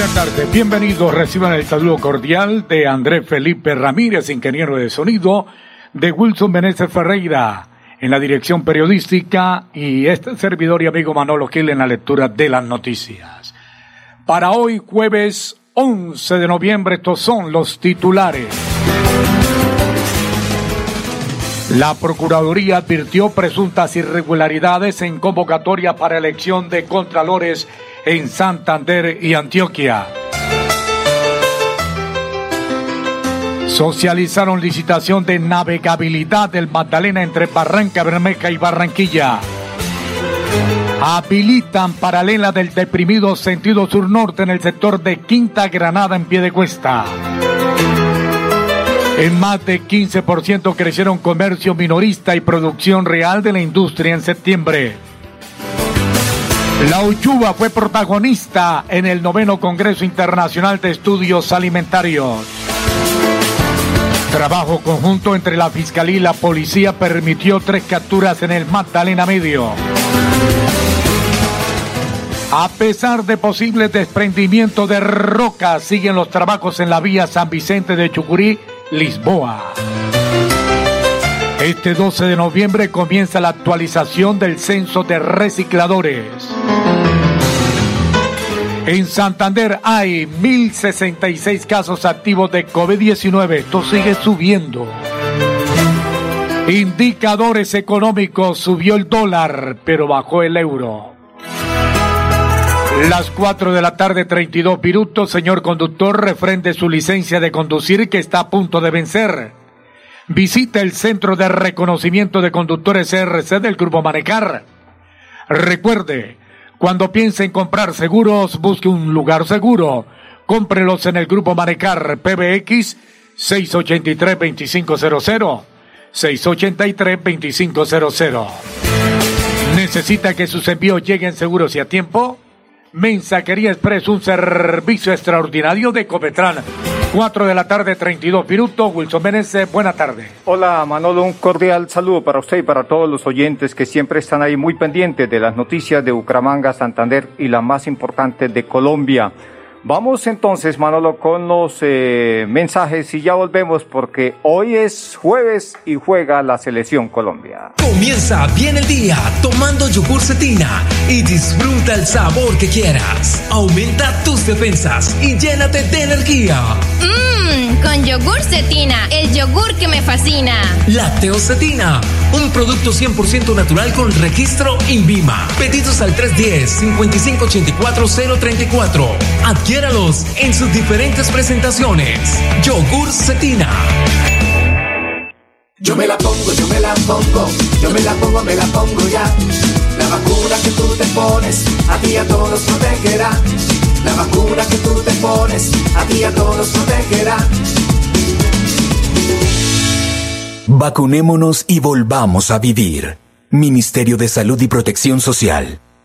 Buenas tardes, bienvenidos. Reciban el saludo cordial de Andrés Felipe Ramírez, ingeniero de sonido, de Wilson Meneses Ferreira en la dirección periodística y este servidor y amigo Manolo Gil en la lectura de las noticias. Para hoy, jueves 11 de noviembre, estos son los titulares. La Procuraduría advirtió presuntas irregularidades en convocatoria para elección de contralores en Santander y Antioquia. Socializaron licitación de navegabilidad del Magdalena entre Barranca Bermeja y Barranquilla. Habilitan paralela del deprimido sentido sur-norte en el sector de Quinta Granada en pie de cuesta. En más de 15% crecieron comercio minorista y producción real de la industria en septiembre. La Uchuva fue protagonista en el noveno Congreso Internacional de Estudios Alimentarios. Trabajo conjunto entre la Fiscalía y la Policía permitió tres capturas en el Magdalena Medio. A pesar de posibles desprendimientos de rocas, siguen los trabajos en la vía San Vicente de Chucurí, Lisboa. Este 12 de noviembre comienza la actualización del censo de recicladores. En Santander hay 1.066 casos activos de COVID-19. Esto sigue subiendo. Indicadores económicos. Subió el dólar, pero bajó el euro. Las 4 de la tarde, 32 minutos. Señor conductor, refrende su licencia de conducir que está a punto de vencer. Visita el Centro de Reconocimiento de Conductores CRC del Grupo Manecar. Recuerde, cuando piense en comprar seguros, busque un lugar seguro. Cómprelos en el Grupo Manecar PBX 683-2500. 683-2500. ¿Necesita que sus envíos lleguen seguros y a tiempo? Mensajería Express, un servicio extraordinario de Copetran. 4 de la tarde, 32 minutos. Wilson Menezes, buena tarde. Hola Manolo, un cordial saludo para usted y para todos los oyentes que siempre están ahí muy pendientes de las noticias de Bucaramanga, Santander y la más importante de Colombia. Vamos entonces, Manolo, con los eh, mensajes y ya volvemos porque hoy es jueves y juega la selección Colombia. Comienza bien el día tomando yogur cetina y disfruta el sabor que quieras. Aumenta tus defensas y llénate de energía. Mmm, con yogur cetina, el yogur que me fascina. Lácteo cetina, un producto 100% natural con registro INVIMA. Pedidos al 310-5584-034. Adquiéralos en sus diferentes presentaciones. Yogur Cetina. Yo me la pongo, yo me la pongo, yo me la pongo, me la pongo ya. La vacuna que tú te pones, a ti a todos protegerá. La vacuna que tú te pones, a ti a todos protegerá. Vacunémonos y volvamos a vivir. Ministerio de Salud y Protección Social.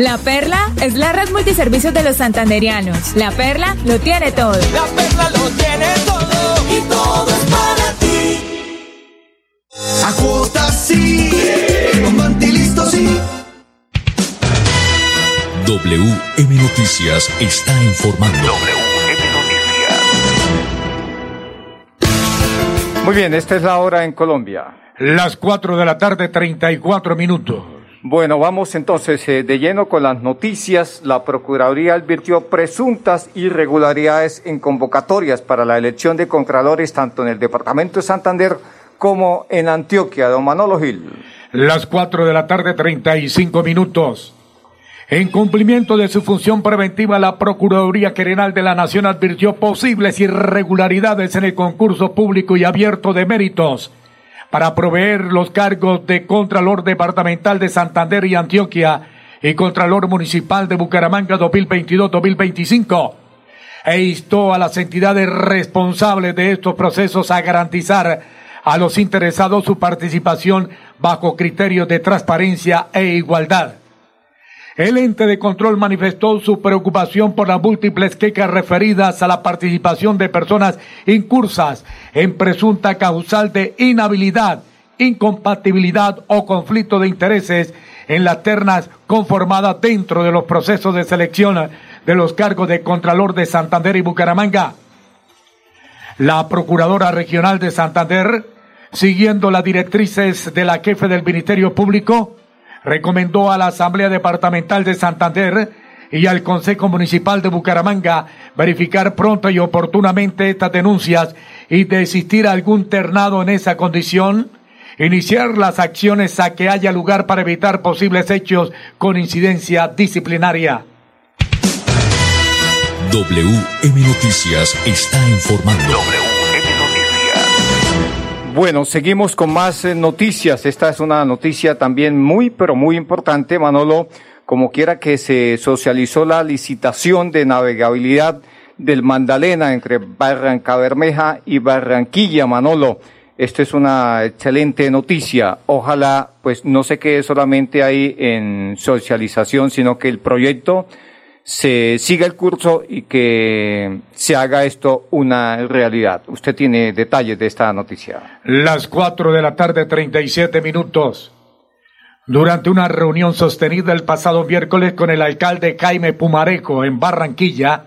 La Perla es la red multiservicios de los santanderianos. La Perla lo tiene todo. La Perla lo tiene todo y todo es para ti. A cuotas sí, con Vantilisto sí. WM Noticias está informando. WM Noticias. Muy bien, esta es la hora en Colombia. Las 4 de la tarde, 34 minutos. Bueno, vamos entonces eh, de lleno con las noticias. La Procuraduría advirtió presuntas irregularidades en convocatorias para la elección de contralores tanto en el Departamento de Santander como en Antioquia. Don Manolo Gil. Las cuatro de la tarde, treinta y cinco minutos. En cumplimiento de su función preventiva, la Procuraduría General de la Nación advirtió posibles irregularidades en el concurso público y abierto de méritos para proveer los cargos de Contralor Departamental de Santander y Antioquia y Contralor Municipal de Bucaramanga 2022-2025 e instó a las entidades responsables de estos procesos a garantizar a los interesados su participación bajo criterios de transparencia e igualdad. El ente de control manifestó su preocupación por las múltiples quejas referidas a la participación de personas incursas en presunta causal de inhabilidad, incompatibilidad o conflicto de intereses en las ternas conformadas dentro de los procesos de selección de los cargos de Contralor de Santander y Bucaramanga. La Procuradora Regional de Santander, siguiendo las directrices de la jefe del Ministerio Público, recomendó a la Asamblea Departamental de Santander y al Consejo Municipal de Bucaramanga verificar pronto y oportunamente estas denuncias y de existir algún ternado en esa condición, iniciar las acciones a que haya lugar para evitar posibles hechos con incidencia disciplinaria. WM Noticias está informando. Bueno, seguimos con más eh, noticias. Esta es una noticia también muy, pero muy importante, Manolo. Como quiera que se socializó la licitación de navegabilidad del Mandalena entre Barranca Bermeja y Barranquilla, Manolo. Esta es una excelente noticia. Ojalá, pues, no se quede solamente ahí en socialización, sino que el proyecto se siga el curso y que se haga esto una realidad. Usted tiene detalles de esta noticia. Las cuatro de la tarde, treinta y siete minutos. Durante una reunión sostenida el pasado miércoles con el alcalde Jaime Pumareco en Barranquilla,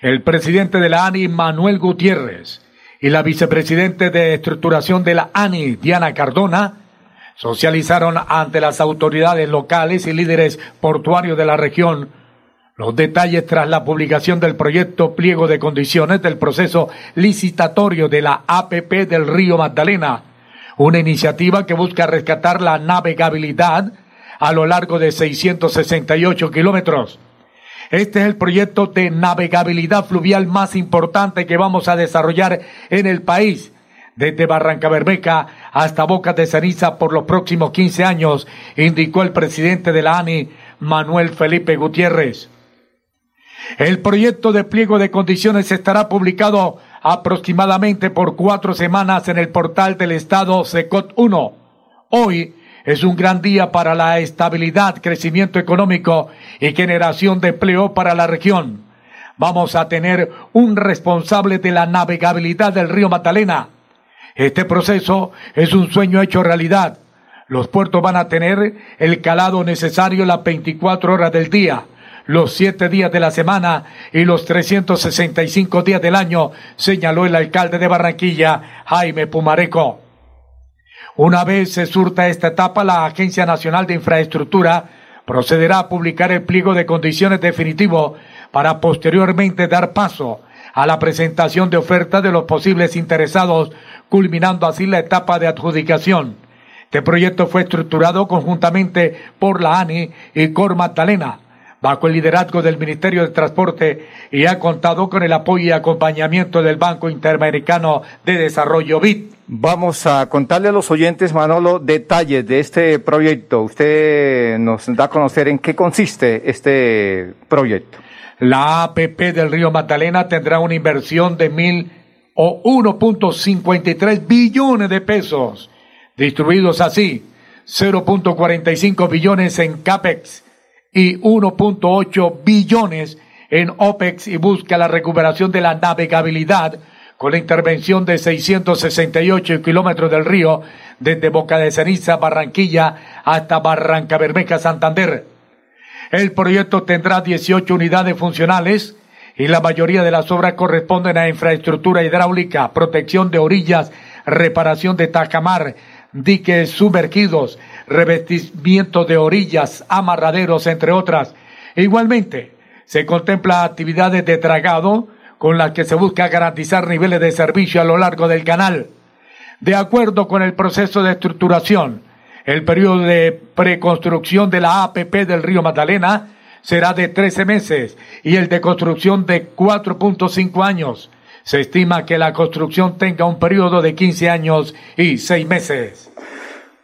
el presidente de la ANI, Manuel Gutiérrez, y la vicepresidente de estructuración de la ANI, Diana Cardona, socializaron ante las autoridades locales y líderes portuarios de la región los detalles tras la publicación del proyecto pliego de condiciones del proceso licitatorio de la APP del Río Magdalena, una iniciativa que busca rescatar la navegabilidad a lo largo de 668 kilómetros. Este es el proyecto de navegabilidad fluvial más importante que vamos a desarrollar en el país, desde Barranca Bermeja hasta Boca de Ceniza por los próximos 15 años, indicó el presidente de la ANI, Manuel Felipe Gutiérrez. El proyecto de pliego de condiciones estará publicado aproximadamente por cuatro semanas en el portal del Estado SECOT 1. Hoy es un gran día para la estabilidad, crecimiento económico y generación de empleo para la región. Vamos a tener un responsable de la navegabilidad del río Magdalena. Este proceso es un sueño hecho realidad. Los puertos van a tener el calado necesario las 24 horas del día los siete días de la semana y los 365 días del año, señaló el alcalde de Barranquilla, Jaime Pumareco. Una vez se surta esta etapa, la Agencia Nacional de Infraestructura procederá a publicar el pliego de condiciones definitivo para posteriormente dar paso a la presentación de ofertas de los posibles interesados, culminando así la etapa de adjudicación. Este proyecto fue estructurado conjuntamente por la ANI y Cor Magdalena bajo el liderazgo del Ministerio de Transporte y ha contado con el apoyo y acompañamiento del Banco Interamericano de Desarrollo BID. Vamos a contarle a los oyentes, Manolo, detalles de este proyecto. Usted nos da a conocer en qué consiste este proyecto. La APP del Río Magdalena tendrá una inversión de mil o 1.53 billones de pesos, distribuidos así, 0.45 billones en CAPEX, y 1.8 billones en OPEX y busca la recuperación de la navegabilidad con la intervención de 668 kilómetros del río desde Boca de Ceniza, Barranquilla hasta Barranca Bermeja, Santander. El proyecto tendrá 18 unidades funcionales y la mayoría de las obras corresponden a infraestructura hidráulica, protección de orillas, reparación de tajamar, diques sumergidos, revestimiento de orillas, amarraderos, entre otras. E igualmente, se contempla actividades de tragado con las que se busca garantizar niveles de servicio a lo largo del canal. De acuerdo con el proceso de estructuración, el periodo de preconstrucción de la APP del río Magdalena será de 13 meses y el de construcción de 4.5 años. Se estima que la construcción tenga un periodo de 15 años y 6 meses.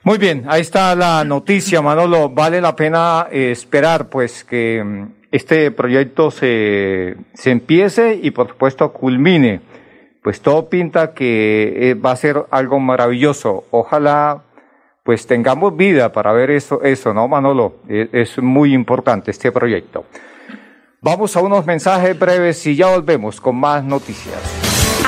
Muy bien, ahí está la noticia, Manolo. Vale la pena eh, esperar, pues, que mm, este proyecto se, se empiece y, por supuesto, culmine. Pues todo pinta que eh, va a ser algo maravilloso. Ojalá, pues, tengamos vida para ver eso, eso, ¿no, Manolo? E- es muy importante este proyecto. Vamos a unos mensajes breves y ya volvemos con más noticias.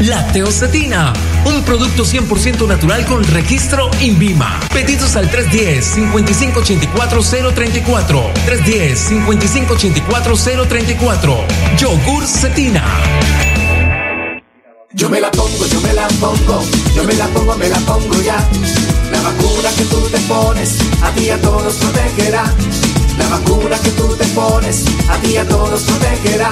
Lacteocetina, un producto 100% natural con registro INVIMA. Pedidos al 310-5584-034. 310-5584-034. Yogur Cetina. Yo me la pongo, yo me la pongo, yo me la pongo, me la pongo ya. La vacuna que tú te pones, a ti a todos protegerá. La vacuna que tú te pones, a ti a todos protegerá.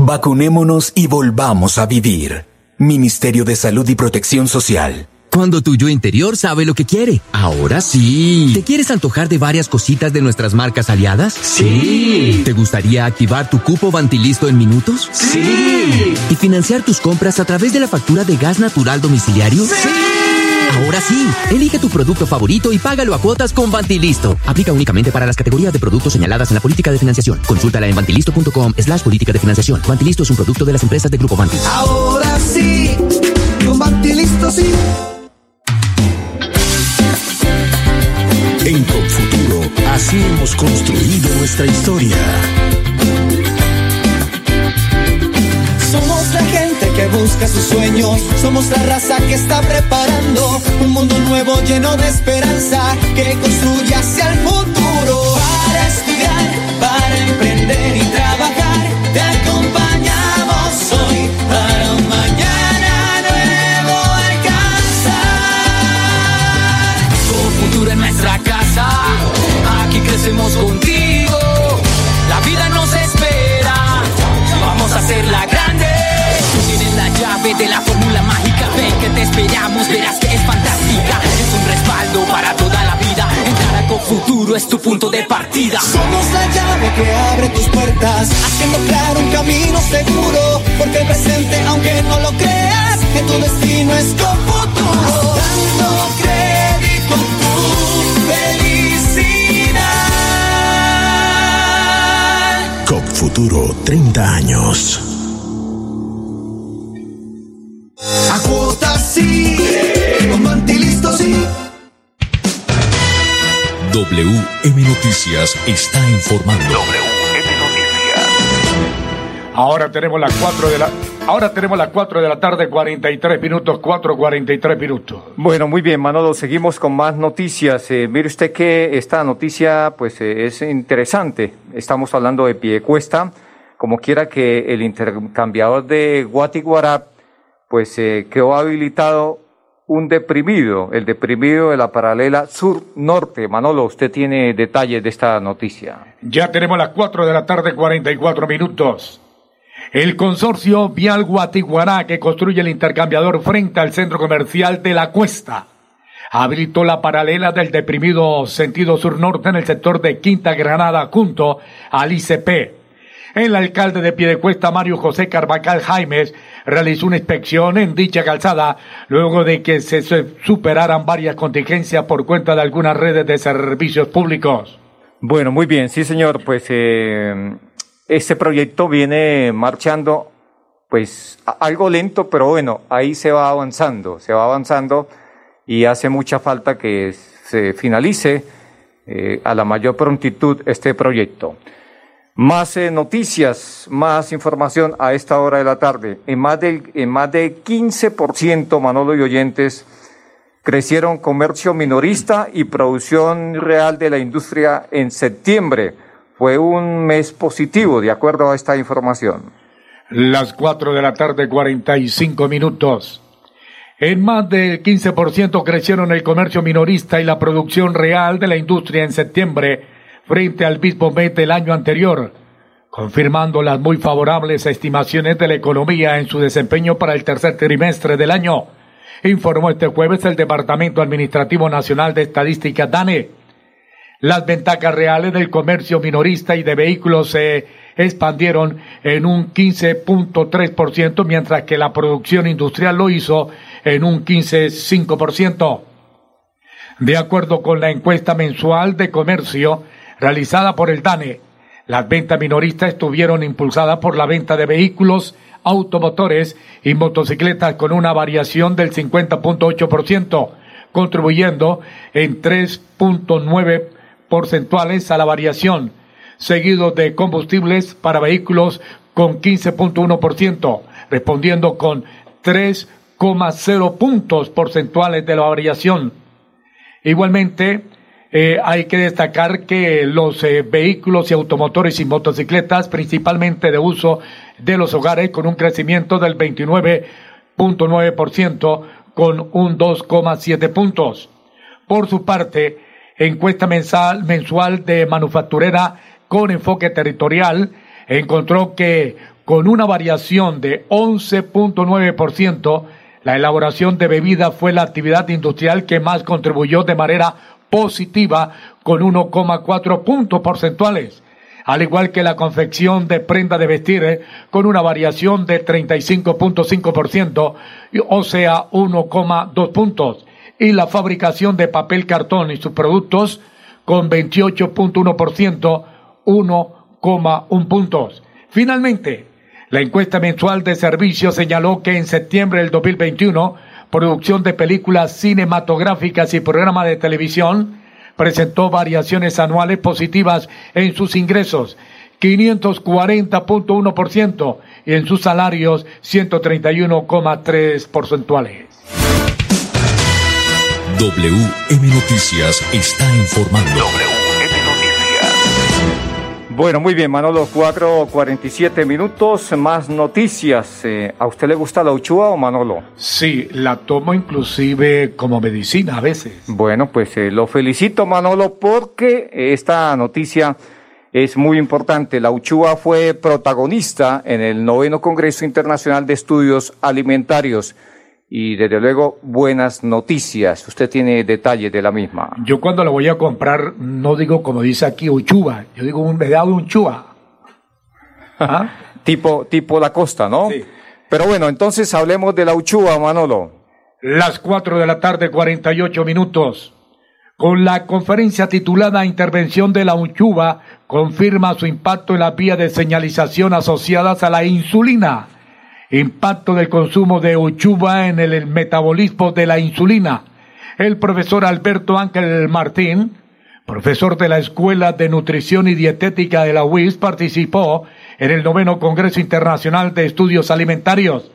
Vacunémonos y volvamos a vivir. Ministerio de Salud y Protección Social. Cuando tu yo interior sabe lo que quiere. Ahora sí. ¿Te quieres antojar de varias cositas de nuestras marcas aliadas? Sí. ¿Te gustaría activar tu cupo Vantilisto en minutos? Sí. ¿Y financiar tus compras a través de la factura de gas natural domiciliario? Sí. Ahora sí, elige tu producto favorito y págalo a cuotas con Vantilisto. Aplica únicamente para las categorías de productos señaladas en la política de financiación. Consúltala en vantilisto.com slash política de financiación. Vantilisto es un producto de las empresas de Grupo Vantil. Ahora sí, con Vantilisto sí. En Confuturo, así hemos construido nuestra historia. Somos la que busca sus sueños, somos la raza que está preparando un mundo nuevo lleno de esperanza que construye hacia el futuro. Para estudiar, para emprender y trabajar, te acompañamos hoy para un mañana nuevo alcanzar. Con futuro en nuestra casa, aquí crecemos contigo. La vida nos espera, vamos a tienes la llave de la fórmula mágica, ven que te esperamos, verás que es fantástica. Es un respaldo para toda la vida. Entrar a Confuturo es tu punto de partida. Somos la llave que abre tus puertas, haciendo claro un camino seguro. Porque el presente, aunque no lo creas, que tu destino es con futuro. Dando crédito a tu felicidad. COP Futuro, 30 años. Sí, con sí. WM Noticias está informando. Ahora tenemos las 4 de la Ahora tenemos las 4 de la tarde, 43 minutos, 4, 43 minutos. Bueno, muy bien, Manolo, seguimos con más noticias. Eh, mire usted que esta noticia pues eh, es interesante. Estamos hablando de Piedecuesta, como quiera que el intercambiador de Guatiguará pues eh, quedó habilitado un deprimido, el deprimido de la paralela sur-norte. Manolo, usted tiene detalles de esta noticia. Ya tenemos las 4 de la tarde, 44 minutos. El consorcio Vial Guatiguará, que construye el intercambiador frente al centro comercial de La Cuesta, habilitó la paralela del deprimido sentido sur-norte en el sector de Quinta Granada junto al ICP. El alcalde de Piedecuesta, Mario José Carvajal Jaimes, realizó una inspección en dicha calzada luego de que se superaran varias contingencias por cuenta de algunas redes de servicios públicos. Bueno, muy bien, sí señor, pues eh, este proyecto viene marchando pues algo lento, pero bueno, ahí se va avanzando, se va avanzando y hace mucha falta que se finalice eh, a la mayor prontitud este proyecto. Más eh, noticias, más información a esta hora de la tarde. En más del en más de 15%, Manolo y oyentes, crecieron comercio minorista y producción real de la industria en septiembre. Fue un mes positivo, de acuerdo a esta información. Las 4 de la tarde, 45 minutos. En más del 15% crecieron el comercio minorista y la producción real de la industria en septiembre frente al mismo mes del año anterior, confirmando las muy favorables estimaciones de la economía en su desempeño para el tercer trimestre del año, informó este jueves el Departamento Administrativo Nacional de Estadística DANE. Las ventajas reales del comercio minorista y de vehículos se expandieron en un 15.3%, mientras que la producción industrial lo hizo en un 15.5%. De acuerdo con la encuesta mensual de comercio realizada por el DANE, las ventas minoristas estuvieron impulsadas por la venta de vehículos, automotores y motocicletas con una variación del 50.8%, contribuyendo en 3.9 porcentuales a la variación, seguido de combustibles para vehículos con 15.1%, respondiendo con 3,0 puntos porcentuales de la variación. Igualmente, eh, hay que destacar que los eh, vehículos y automotores y motocicletas, principalmente de uso de los hogares, con un crecimiento del 29.9%, con un 2,7 puntos. Por su parte, encuesta mensal, mensual de manufacturera con enfoque territorial encontró que con una variación de 11.9%, la elaboración de bebida fue la actividad industrial que más contribuyó de manera positiva con 1,4 puntos porcentuales, al igual que la confección de prenda de vestir eh, con una variación de 35.5%, o sea, 1,2 puntos, y la fabricación de papel cartón y sus productos con 28.1%, 1,1 puntos. Finalmente, la encuesta mensual de servicios señaló que en septiembre del 2021, producción de películas cinematográficas y programas de televisión presentó variaciones anuales positivas en sus ingresos, 540.1% y en sus salarios 131,3 porcentuales. WM Noticias está informando. Bueno, muy bien, Manolo, 4.47 minutos, más noticias. Eh, ¿A usted le gusta la uchua o Manolo? Sí, la tomo inclusive como medicina a veces. Bueno, pues eh, lo felicito, Manolo, porque esta noticia es muy importante. La uchua fue protagonista en el noveno Congreso Internacional de Estudios Alimentarios y desde luego buenas noticias. Usted tiene detalles de la misma. Yo cuando la voy a comprar no digo como dice aquí uchuva, yo digo un me da un chua. ¿Ah? tipo, tipo la costa, ¿no? Sí. Pero bueno, entonces hablemos de la uchuva, Manolo. Las cuatro de la tarde, 48 minutos. Con la conferencia titulada Intervención de la Uchuva, confirma su impacto en la vía de señalización asociadas a la insulina Impacto del consumo de uchuva en el metabolismo de la insulina. El profesor Alberto Ángel Martín, profesor de la Escuela de Nutrición y Dietética de la UIS, participó en el noveno Congreso Internacional de Estudios Alimentarios.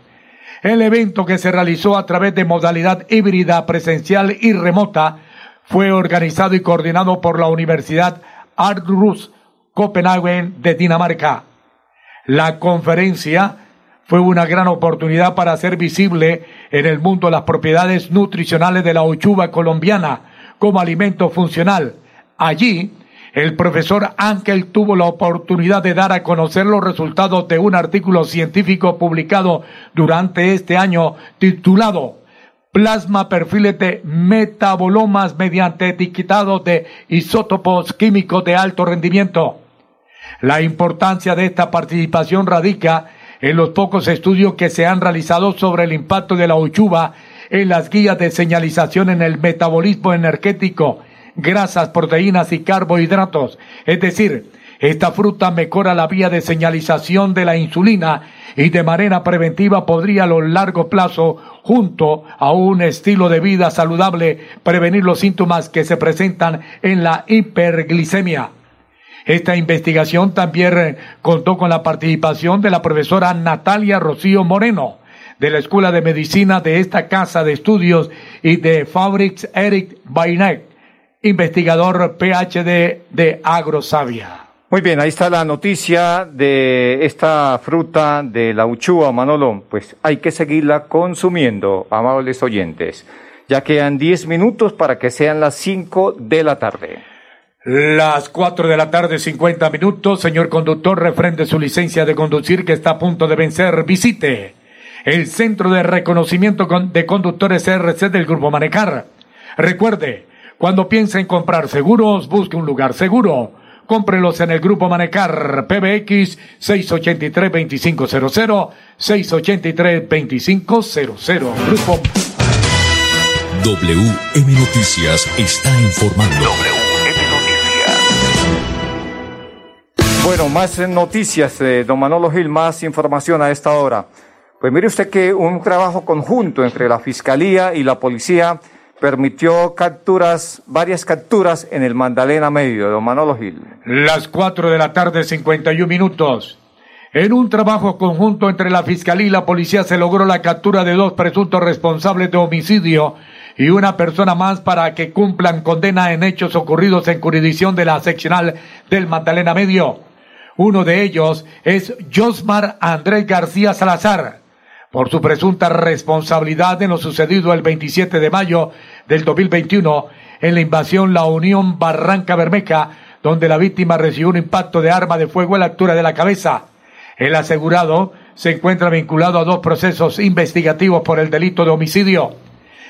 El evento que se realizó a través de modalidad híbrida, presencial y remota fue organizado y coordinado por la Universidad Aarhus Copenhagen de Dinamarca. La conferencia fue una gran oportunidad para hacer visible en el mundo las propiedades nutricionales de la ochuva colombiana como alimento funcional. Allí, el profesor Ángel tuvo la oportunidad de dar a conocer los resultados de un artículo científico publicado durante este año titulado Plasma perfiles de metabolomas mediante etiquetado de isótopos químicos de alto rendimiento. La importancia de esta participación radica en los pocos estudios que se han realizado sobre el impacto de la uchuva en las guías de señalización en el metabolismo energético, grasas, proteínas y carbohidratos, es decir, Esta fruta mejora la vía de señalización de la insulina y de manera preventiva podría a lo largo plazo, junto a un estilo de vida saludable, prevenir los síntomas que se presentan en la hiperglicemia. Esta investigación también contó con la participación de la profesora Natalia Rocío Moreno, de la Escuela de Medicina de esta Casa de Estudios y de Fabrics Eric Bainet, investigador PhD de Agrosavia. Muy bien, ahí está la noticia de esta fruta de la uchúa, Manolo. Pues hay que seguirla consumiendo, amables oyentes. Ya quedan 10 minutos para que sean las 5 de la tarde. Las 4 de la tarde, 50 minutos. Señor conductor, refrende su licencia de conducir que está a punto de vencer. Visite el Centro de Reconocimiento de Conductores CRC del Grupo Manecar. Recuerde, cuando piense en comprar seguros, busque un lugar seguro Cómprelos en el Grupo Manecar PBX 683-2500, 683-2500. Grupo WM Noticias está informando. WM Bueno, más noticias, eh, don Manolo Gil, más información a esta hora. Pues mire usted que un trabajo conjunto entre la Fiscalía y la Policía permitió capturas, varias capturas en el Magdalena Medio, don Manolo Gil. Las cuatro de la tarde, 51 minutos. En un trabajo conjunto entre la Fiscalía y la Policía se logró la captura de dos presuntos responsables de homicidio y una persona más para que cumplan condena en hechos ocurridos en jurisdicción de la seccional del Magdalena Medio. Uno de ellos es Josmar Andrés García Salazar, por su presunta responsabilidad en lo sucedido el 27 de mayo del 2021 en la invasión La Unión Barranca Bermeja, donde la víctima recibió un impacto de arma de fuego a la altura de la cabeza. El asegurado se encuentra vinculado a dos procesos investigativos por el delito de homicidio.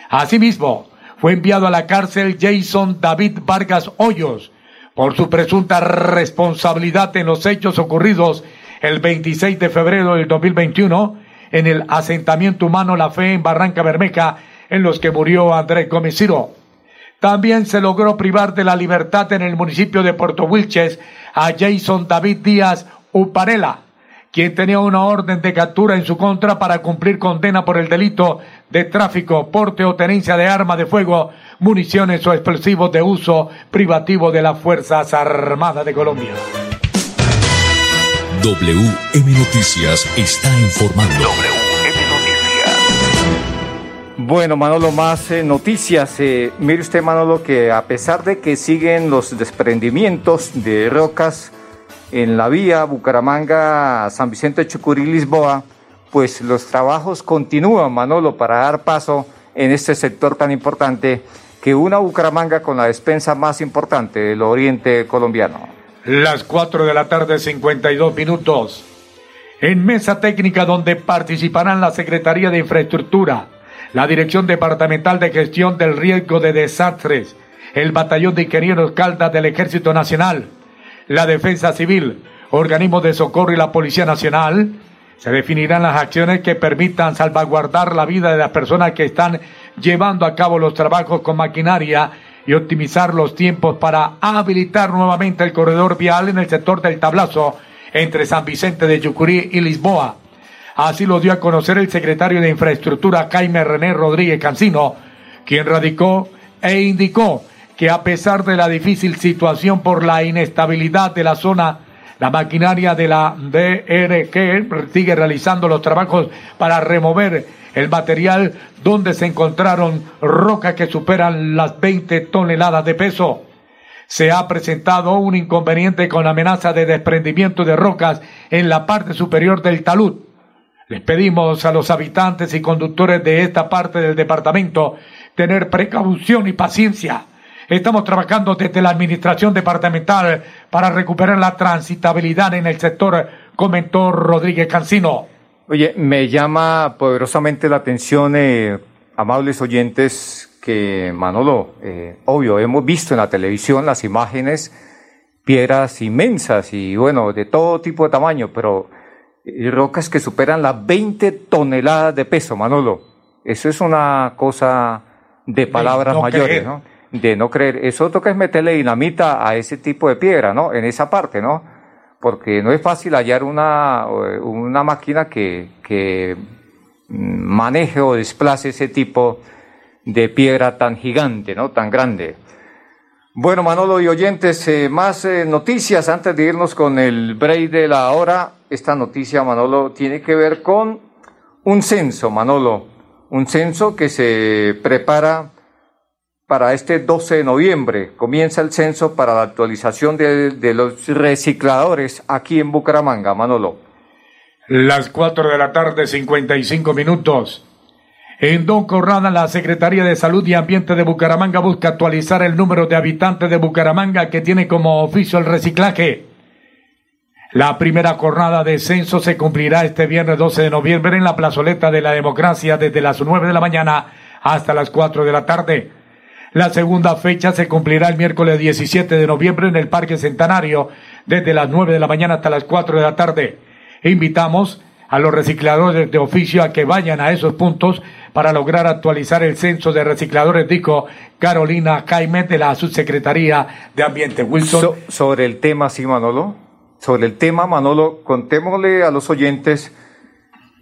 Asimismo, fue enviado a la cárcel Jason David Vargas Hoyos por su presunta responsabilidad en los hechos ocurridos el 26 de febrero del 2021 en el asentamiento humano La Fe en Barranca Bermeja, en los que murió Andrés Gómez Ciro. También se logró privar de la libertad en el municipio de Puerto Wilches a Jason David Díaz Uparela, quien tenía una orden de captura en su contra para cumplir condena por el delito de tráfico, porte o tenencia de arma de fuego, municiones o explosivos de uso privativo de las Fuerzas Armadas de Colombia. WM Noticias está informando. WM Noticias. Bueno, Manolo, más eh, noticias. Eh, mire usted, Manolo, que a pesar de que siguen los desprendimientos de rocas en la vía Bucaramanga-San Vicente de Chucurí, Lisboa, pues los trabajos continúan, Manolo, para dar paso en este sector tan importante que una Bucaramanga con la despensa más importante del oriente colombiano. Las 4 de la tarde, 52 minutos. En mesa técnica donde participarán la Secretaría de Infraestructura, la Dirección Departamental de Gestión del Riesgo de Desastres, el Batallón de Ingenieros Caldas del Ejército Nacional, la Defensa Civil, organismos de socorro y la Policía Nacional, se definirán las acciones que permitan salvaguardar la vida de las personas que están llevando a cabo los trabajos con maquinaria y optimizar los tiempos para habilitar nuevamente el corredor vial en el sector del tablazo entre San Vicente de Yucurí y Lisboa. Así lo dio a conocer el secretario de Infraestructura Jaime René Rodríguez Cancino, quien radicó e indicó que a pesar de la difícil situación por la inestabilidad de la zona, la maquinaria de la DRG sigue realizando los trabajos para remover el material donde se encontraron rocas que superan las 20 toneladas de peso. Se ha presentado un inconveniente con amenaza de desprendimiento de rocas en la parte superior del talud. Les pedimos a los habitantes y conductores de esta parte del departamento tener precaución y paciencia. Estamos trabajando desde la administración departamental para recuperar la transitabilidad en el sector, comentó Rodríguez Cancino. Oye, me llama poderosamente la atención, eh, amables oyentes, que Manolo, eh, obvio, hemos visto en la televisión las imágenes, piedras inmensas y bueno, de todo tipo de tamaño, pero eh, rocas que superan las 20 toneladas de peso, Manolo. Eso es una cosa de palabras no mayores, creer. ¿no? De no creer. Eso toca es meterle dinamita a ese tipo de piedra, ¿no? En esa parte, ¿no? porque no es fácil hallar una, una máquina que, que maneje o desplace ese tipo de piedra tan gigante, ¿no? Tan grande. Bueno, Manolo y oyentes, eh, más eh, noticias antes de irnos con el break de la hora. Esta noticia, Manolo, tiene que ver con un censo, Manolo. Un censo que se prepara para este 12 de noviembre. Comienza el censo para la actualización de, los recicladores aquí en Bucaramanga, Manolo. Las 4 de la tarde, 55 minutos. En Don Corrada, la Secretaría de Salud y Ambiente de Bucaramanga busca actualizar el número de habitantes de Bucaramanga que tiene como oficio el reciclaje. La primera jornada de censo se cumplirá este viernes 12 de noviembre en la plazoleta de la democracia desde las 9 de la mañana hasta las 4 de la tarde. La segunda fecha se cumplirá el miércoles 17 de noviembre en el Parque Centenario desde las 9 de la mañana hasta las 4 de la tarde. Invitamos a los recicladores de oficio a que vayan a esos puntos para lograr actualizar el censo de recicladores, dijo Carolina Jaime de la Subsecretaría de Ambiente. Wilson. sobre el tema, sí, Manolo. Sobre el tema, Manolo, contémosle a los oyentes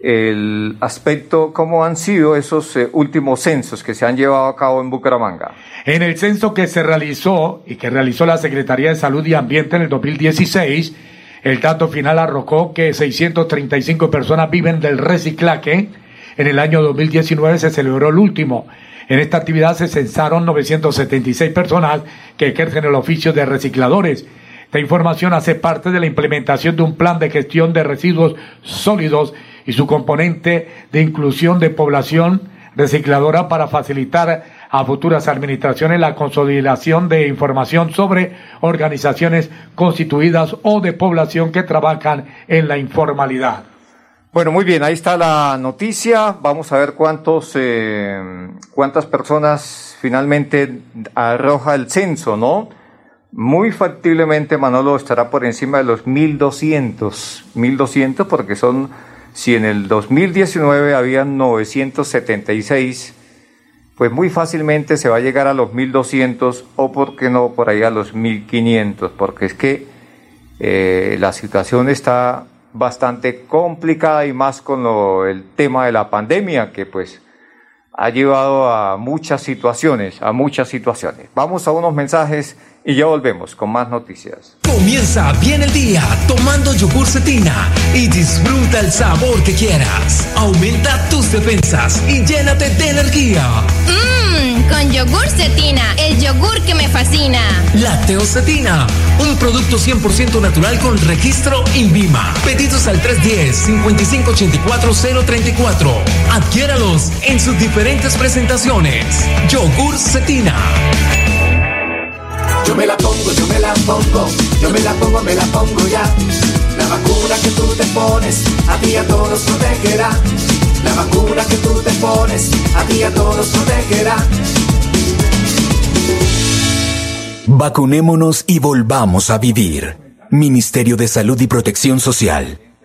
el aspecto, cómo han sido esos eh, últimos censos que se han llevado a cabo en Bucaramanga. En el censo que se realizó y que realizó la Secretaría de Salud y Ambiente en el 2016, el dato final arrojó que 635 personas viven del reciclaje en el año 2019 se celebró el último. En esta actividad se censaron 976 personas que ejercen el oficio de recicladores. Esta información hace parte de la implementación de un plan de gestión de residuos sólidos y su componente de inclusión de población recicladora para facilitar a futuras administraciones la consolidación de información sobre organizaciones constituidas o de población que trabajan en la informalidad. Bueno, muy bien, ahí está la noticia. Vamos a ver cuántos, eh, cuántas personas finalmente arroja el censo, ¿no? Muy factiblemente Manolo estará por encima de los 1200, 1200 porque son, si en el 2019 habían 976, pues muy fácilmente se va a llegar a los 1200 o por qué no por ahí a los 1500, porque es que eh, la situación está bastante complicada y más con lo, el tema de la pandemia que pues ha llevado a muchas situaciones, a muchas situaciones. Vamos a unos mensajes y ya volvemos con más noticias. Comienza bien el día tomando yogur cetina y disfruta el sabor que quieras. Aumenta tus defensas y llénate de energía. Mmm, con yogur cetina, el yogur que me fascina. Cetina, un producto 100% natural con registro INVIMA. Pedidos al 310-5584-034. Adquiéralos en sus diferentes presentaciones. Yogur cetina. Yo me la pongo, yo me la pongo, yo me la pongo, me la pongo ya. La vacuna que tú te pones, a ti a todos protegerá. La vacuna que tú te pones, a ti a todos protegerá. Vacunémonos y volvamos a vivir. Ministerio de Salud y Protección Social.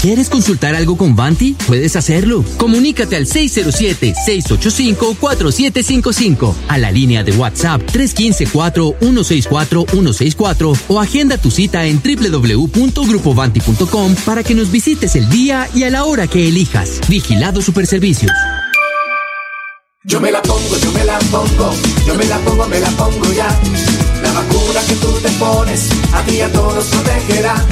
¿Quieres consultar algo con Vanti? Puedes hacerlo. Comunícate al 607-685-4755, a la línea de WhatsApp 315-4164-164 o agenda tu cita en www.grupovanti.com para que nos visites el día y a la hora que elijas. Vigilado Superservicios. Yo me la pongo, yo me la pongo, yo me la pongo, me la pongo ya. La vacuna que tú te pones, a ti a todos protegerá.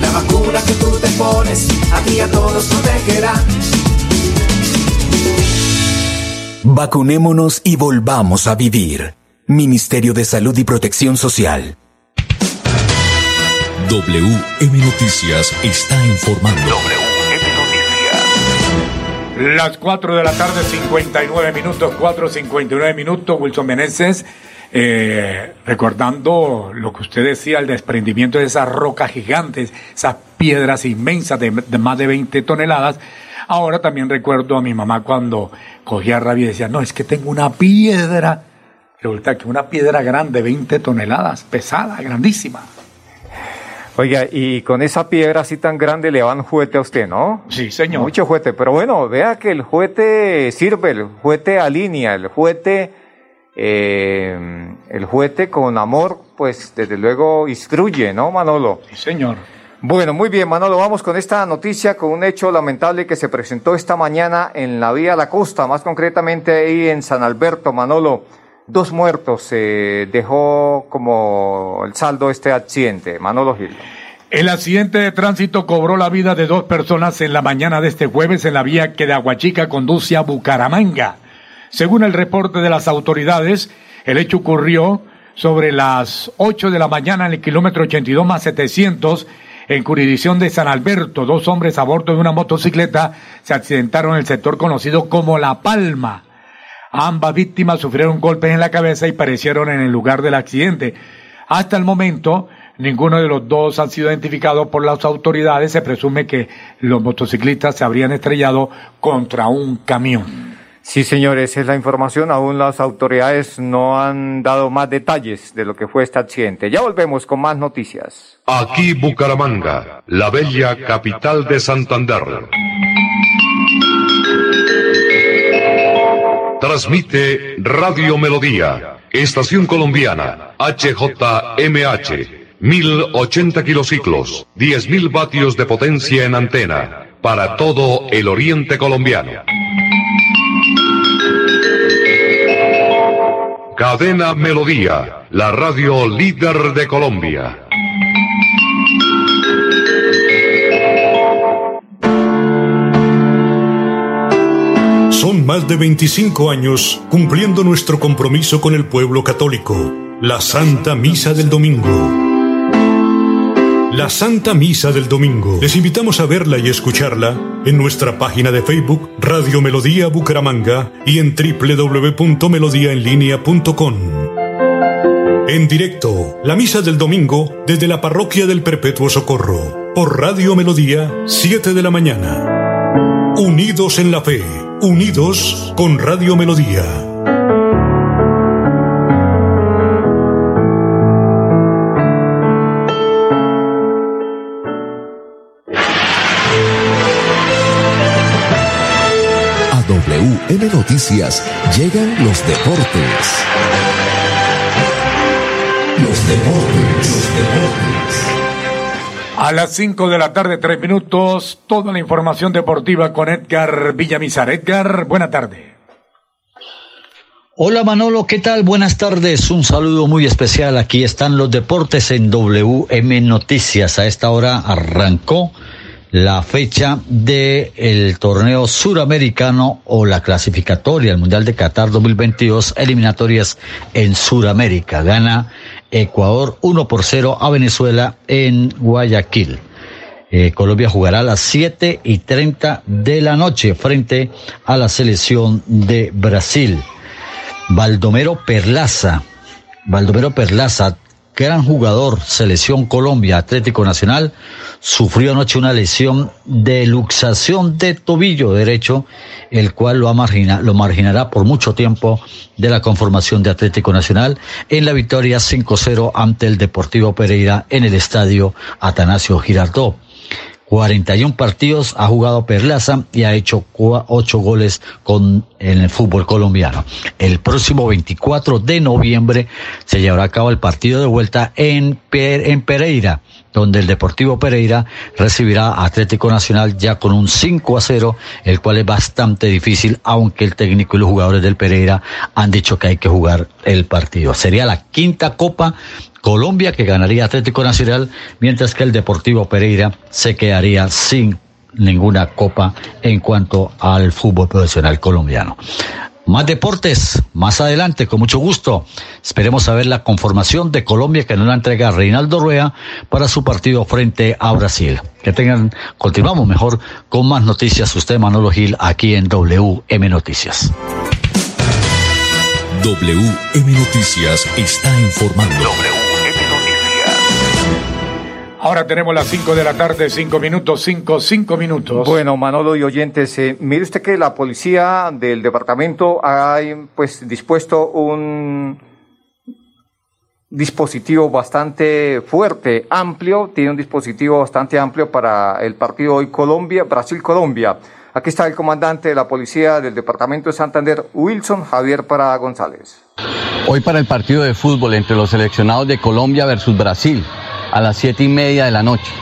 La vacuna que tú te pones, a ti a todos protegerá. Vacunémonos y volvamos a vivir. Ministerio de Salud y Protección Social. WM Noticias está informando. WM Noticias. Las 4 de la tarde, 59 minutos, 4.59 minutos, Wilson Meneses, eh, recordando lo que usted decía, el desprendimiento de esas rocas gigantes, esas piedras inmensas de, de más de 20 toneladas. Ahora también recuerdo a mi mamá cuando cogía rabia y decía, no, es que tengo una piedra. Resulta que una piedra grande, 20 toneladas, pesada, grandísima. Oiga, y con esa piedra así tan grande le van juguete a usted, ¿no? Sí, señor. Mucho juguete, pero bueno, vea que el juguete sirve, el juguete alinea, el juguete, eh, el juguete con amor, pues desde luego instruye, ¿no, Manolo? Sí, señor. Bueno, muy bien, Manolo, vamos con esta noticia, con un hecho lamentable que se presentó esta mañana en la vía La Costa, más concretamente ahí en San Alberto, Manolo. Dos muertos se dejó como el saldo este accidente. Manolo Gil. El accidente de tránsito cobró la vida de dos personas en la mañana de este jueves en la vía que de Aguachica conduce a Bucaramanga. Según el reporte de las autoridades, el hecho ocurrió sobre las 8 de la mañana en el kilómetro 82 más 700 en jurisdicción de San Alberto. Dos hombres a bordo de una motocicleta se accidentaron en el sector conocido como La Palma. Ambas víctimas sufrieron golpes en la cabeza y perecieron en el lugar del accidente. Hasta el momento, ninguno de los dos han sido identificados por las autoridades. Se presume que los motociclistas se habrían estrellado contra un camión. Sí, señores, es la información. Aún las autoridades no han dado más detalles de lo que fue este accidente. Ya volvemos con más noticias. Aquí Bucaramanga, la bella capital de Santander. Transmite Radio Melodía, Estación Colombiana, HJMH, 1080 kilociclos, 10.000 vatios de potencia en antena, para todo el oriente colombiano. Cadena Melodía, la radio líder de Colombia. Son más de 25 años cumpliendo nuestro compromiso con el pueblo católico, la Santa Misa del Domingo. La Santa Misa del Domingo. Les invitamos a verla y escucharla en nuestra página de Facebook Radio Melodía Bucaramanga y en www.melodiaenlinea.com. En directo, la Misa del Domingo desde la Parroquia del Perpetuo Socorro, por Radio Melodía, 7 de la mañana. Unidos en la fe, unidos con Radio Melodía. WM Noticias llegan los deportes. Los deportes, los deportes. A las 5 de la tarde, tres minutos, toda la información deportiva con Edgar Villamizar. Edgar, buena tarde. Hola Manolo, ¿qué tal? Buenas tardes. Un saludo muy especial. Aquí están los deportes en WM Noticias. A esta hora arrancó la fecha del el torneo suramericano o la clasificatoria al Mundial de Qatar 2022, eliminatorias en Suramérica. Gana Ecuador 1 por 0 a Venezuela en Guayaquil. Eh, Colombia jugará a las 7 y 30 de la noche frente a la selección de Brasil. Baldomero Perlaza, Baldomero Perlaza, gran jugador, selección Colombia, Atlético Nacional, sufrió anoche una lesión de luxación de tobillo derecho, el cual lo, lo marginará por mucho tiempo de la conformación de Atlético Nacional en la victoria 5-0 ante el Deportivo Pereira en el estadio Atanasio Girardot. 41 partidos ha jugado Perlaza y ha hecho 8 goles con en el fútbol colombiano. El próximo 24 de noviembre se llevará a cabo el partido de vuelta en, en Pereira, donde el Deportivo Pereira recibirá a Atlético Nacional ya con un 5 a 0, el cual es bastante difícil, aunque el técnico y los jugadores del Pereira han dicho que hay que jugar el partido. Sería la quinta copa Colombia que ganaría Atlético Nacional, mientras que el Deportivo Pereira se quedaría sin ninguna copa en cuanto al fútbol profesional colombiano. Más deportes, más adelante, con mucho gusto. Esperemos saber la conformación de Colombia que no la entrega Reinaldo Rueda para su partido frente a Brasil. Que tengan, continuamos mejor con más noticias. Usted, Manolo Gil, aquí en WM Noticias. WM Noticias está informando. Ahora tenemos las 5 de la tarde, 5 minutos, 5, 5 minutos. Bueno, Manolo y oyentes, eh, mire usted que la policía del departamento ha pues dispuesto un dispositivo bastante fuerte, amplio, tiene un dispositivo bastante amplio para el partido hoy Colombia, Brasil-Colombia. Aquí está el comandante de la policía del departamento de Santander, Wilson Javier Parada González. Hoy para el partido de fútbol entre los seleccionados de Colombia versus Brasil a las siete y media de la noche.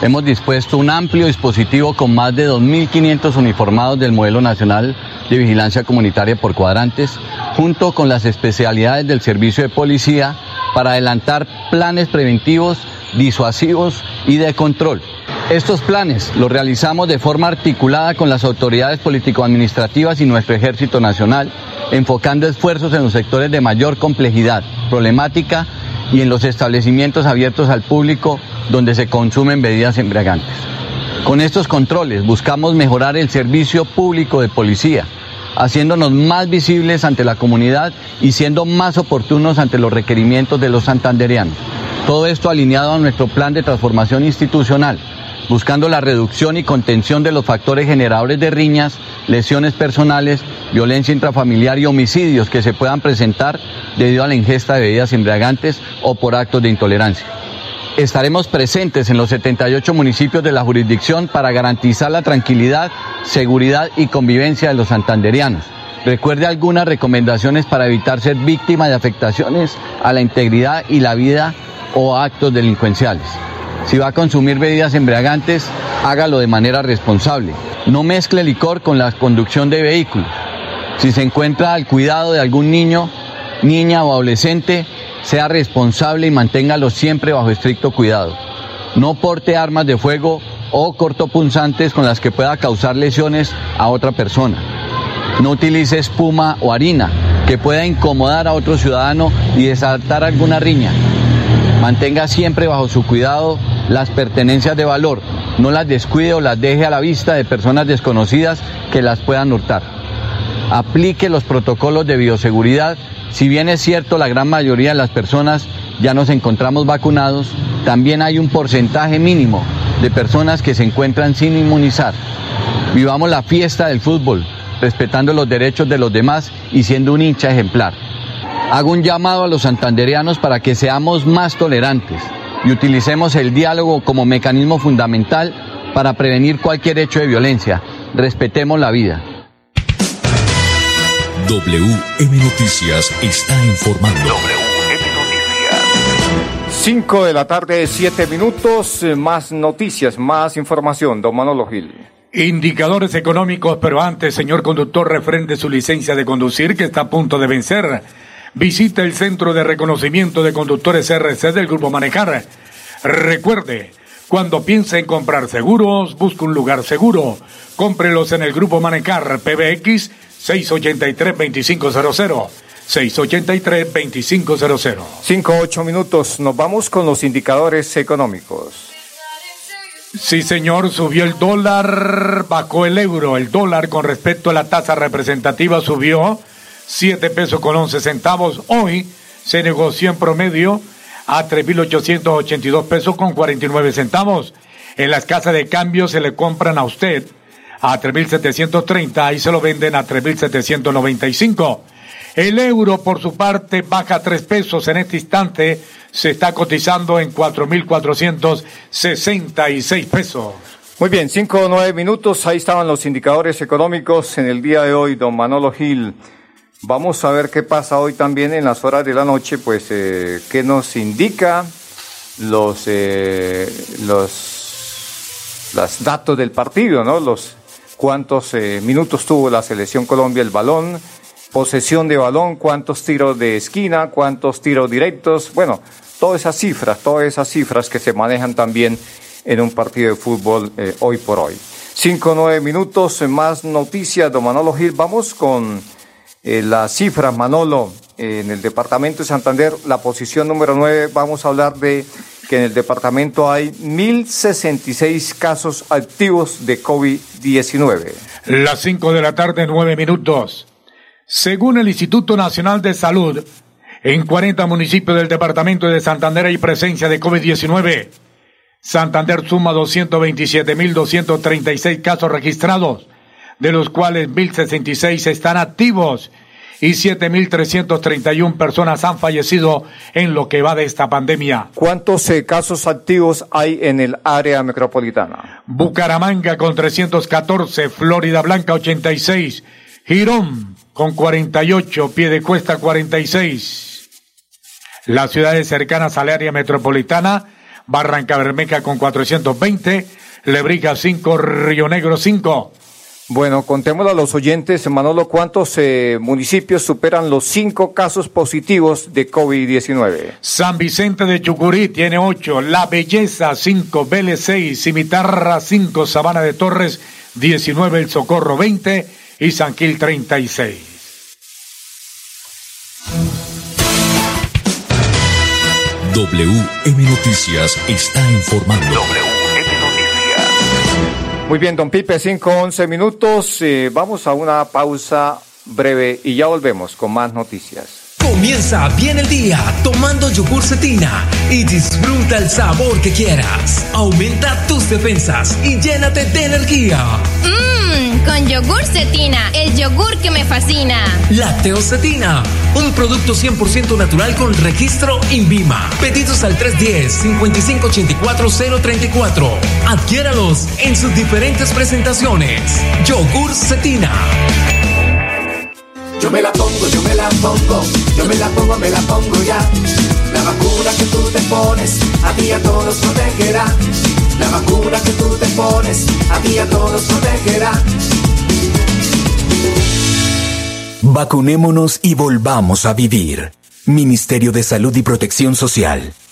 Hemos dispuesto un amplio dispositivo con más de 2.500 uniformados del modelo nacional de vigilancia comunitaria por cuadrantes, junto con las especialidades del servicio de policía para adelantar planes preventivos, disuasivos y de control. Estos planes los realizamos de forma articulada con las autoridades político-administrativas y nuestro Ejército Nacional, enfocando esfuerzos en los sectores de mayor complejidad, problemática y en los establecimientos abiertos al público donde se consumen bebidas embriagantes. Con estos controles buscamos mejorar el servicio público de policía, haciéndonos más visibles ante la comunidad y siendo más oportunos ante los requerimientos de los santanderianos. Todo esto alineado a nuestro plan de transformación institucional, buscando la reducción y contención de los factores generadores de riñas, lesiones personales, violencia intrafamiliar y homicidios que se puedan presentar debido a la ingesta de bebidas embriagantes o por actos de intolerancia. Estaremos presentes en los 78 municipios de la jurisdicción para garantizar la tranquilidad, seguridad y convivencia de los santanderianos. Recuerde algunas recomendaciones para evitar ser víctima de afectaciones a la integridad y la vida o actos delincuenciales. Si va a consumir bebidas embriagantes, hágalo de manera responsable. No mezcle licor con la conducción de vehículos. Si se encuentra al cuidado de algún niño, niña o adolescente, sea responsable y manténgalo siempre bajo estricto cuidado. No porte armas de fuego o cortopunzantes con las que pueda causar lesiones a otra persona. No utilice espuma o harina que pueda incomodar a otro ciudadano y desatar alguna riña. Mantenga siempre bajo su cuidado las pertenencias de valor. No las descuide o las deje a la vista de personas desconocidas que las puedan hurtar. Aplique los protocolos de bioseguridad si bien es cierto la gran mayoría de las personas ya nos encontramos vacunados, también hay un porcentaje mínimo de personas que se encuentran sin inmunizar. Vivamos la fiesta del fútbol, respetando los derechos de los demás y siendo un hincha ejemplar. Hago un llamado a los santandereanos para que seamos más tolerantes y utilicemos el diálogo como mecanismo fundamental para prevenir cualquier hecho de violencia. Respetemos la vida. WM Noticias está informando. WM Noticias. 5 de la tarde, 7 minutos, eh, más noticias, más información. Don Manolo Gil. Indicadores económicos, pero antes, señor conductor, refrende su licencia de conducir que está a punto de vencer. Visita el Centro de Reconocimiento de Conductores RC del Grupo Manejar. Recuerde, cuando piense en comprar seguros, busque un lugar seguro. Cómprelos en el Grupo Manejar PBX 683-2500. 683-2500. 5, 8 minutos. Nos vamos con los indicadores económicos. Sí, señor, subió el dólar, bajó el euro. El dólar con respecto a la tasa representativa subió 7 pesos con 11 centavos. Hoy se negoció en promedio a 3.882 pesos con 49 centavos. En las casas de cambio se le compran a usted a 3.730 y se lo venden a 3.795. El euro, por su parte, baja 3 pesos en este instante. Se está cotizando en 4.466 pesos. Muy bien, 5 o 9 minutos. Ahí estaban los indicadores económicos en el día de hoy, don Manolo Gil. Vamos a ver qué pasa hoy también en las horas de la noche, pues eh, qué nos indica los, eh, los, datos del partido, ¿no? Los cuántos eh, minutos tuvo la selección Colombia el balón, posesión de balón, cuántos tiros de esquina, cuántos tiros directos, bueno, todas esas cifras, todas esas cifras que se manejan también en un partido de fútbol hoy por hoy. Cinco nueve minutos, más noticias, don Manolo Gil. Vamos con eh, las cifras, Manolo, en el departamento de Santander, la posición número 9, vamos a hablar de que en el departamento hay 1.066 casos activos de COVID-19. Las 5 de la tarde, 9 minutos. Según el Instituto Nacional de Salud, en 40 municipios del departamento de Santander hay presencia de COVID-19. Santander suma 227.236 casos registrados, de los cuales 1.066 están activos y 7.331 personas han fallecido en lo que va de esta pandemia. ¿Cuántos eh, casos activos hay en el área metropolitana? Bucaramanga con 314, Florida Blanca 86, Girón con 48, Piedecuesta 46. Las ciudades cercanas al área metropolitana, Barranca Bermeja con 420, Lebriga 5, Río Negro 5. Bueno, contémoslo a los oyentes, Manolo, ¿cuántos eh, municipios superan los cinco casos positivos de COVID-19? San Vicente de Chucurí tiene ocho, La Belleza cinco, Vélez seis, Cimitarra cinco, Sabana de Torres 19, El Socorro 20 y San Gil 36. WM Noticias está informando. Muy bien, don Pipe, 5, 11 minutos. Eh, vamos a una pausa breve y ya volvemos con más noticias. Comienza bien el día tomando yogur cetina y disfruta el sabor que quieras. Aumenta tus defensas y llénate de energía. Mmm, con yogur cetina, el yogur que me fascina. Lacteocetina, un producto 100% natural con registro INVIMA. Pedidos al 310-5584-034. Adquiéralos en sus diferentes presentaciones. Yogur cetina. Yo me la pongo, yo me la pongo, yo me la pongo, me la pongo ya. La vacuna que tú te pones, a ti a todos protegerá. La vacuna que tú te pones, a ti a todos protegerá. Vacunémonos y volvamos a vivir. Ministerio de Salud y Protección Social.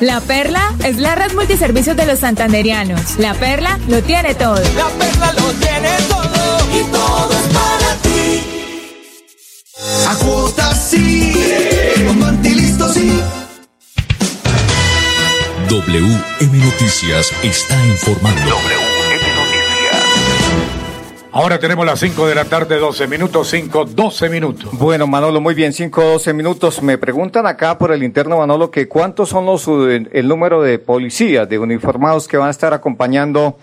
La Perla es la red multiservicios de los santanderianos. La Perla lo tiene todo. La perla lo tiene todo y todo es para ti. A cuotas sí, con sí. WM Noticias está informando. Ahora tenemos las 5 de la tarde, 12 minutos, 5, 12 minutos. Bueno, Manolo, muy bien, 5, 12 minutos. Me preguntan acá por el interno, Manolo, que cuántos son los eh, el número de policías, de uniformados que van a estar acompañando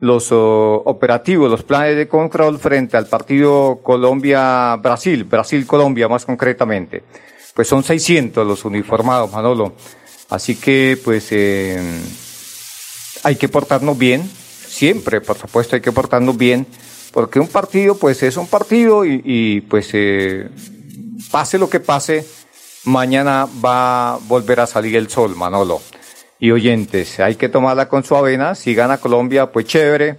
los oh, operativos, los planes de control frente al partido Colombia-Brasil, Brasil-Colombia más concretamente. Pues son 600 los uniformados, Manolo. Así que, pues, eh, hay que portarnos bien, siempre, por supuesto, hay que portarnos bien, porque un partido, pues, es un partido y, y, pues, eh, pase lo que pase, mañana va a volver a salir el sol, Manolo. Y oyentes, hay que tomarla con su avena, si gana Colombia, pues chévere,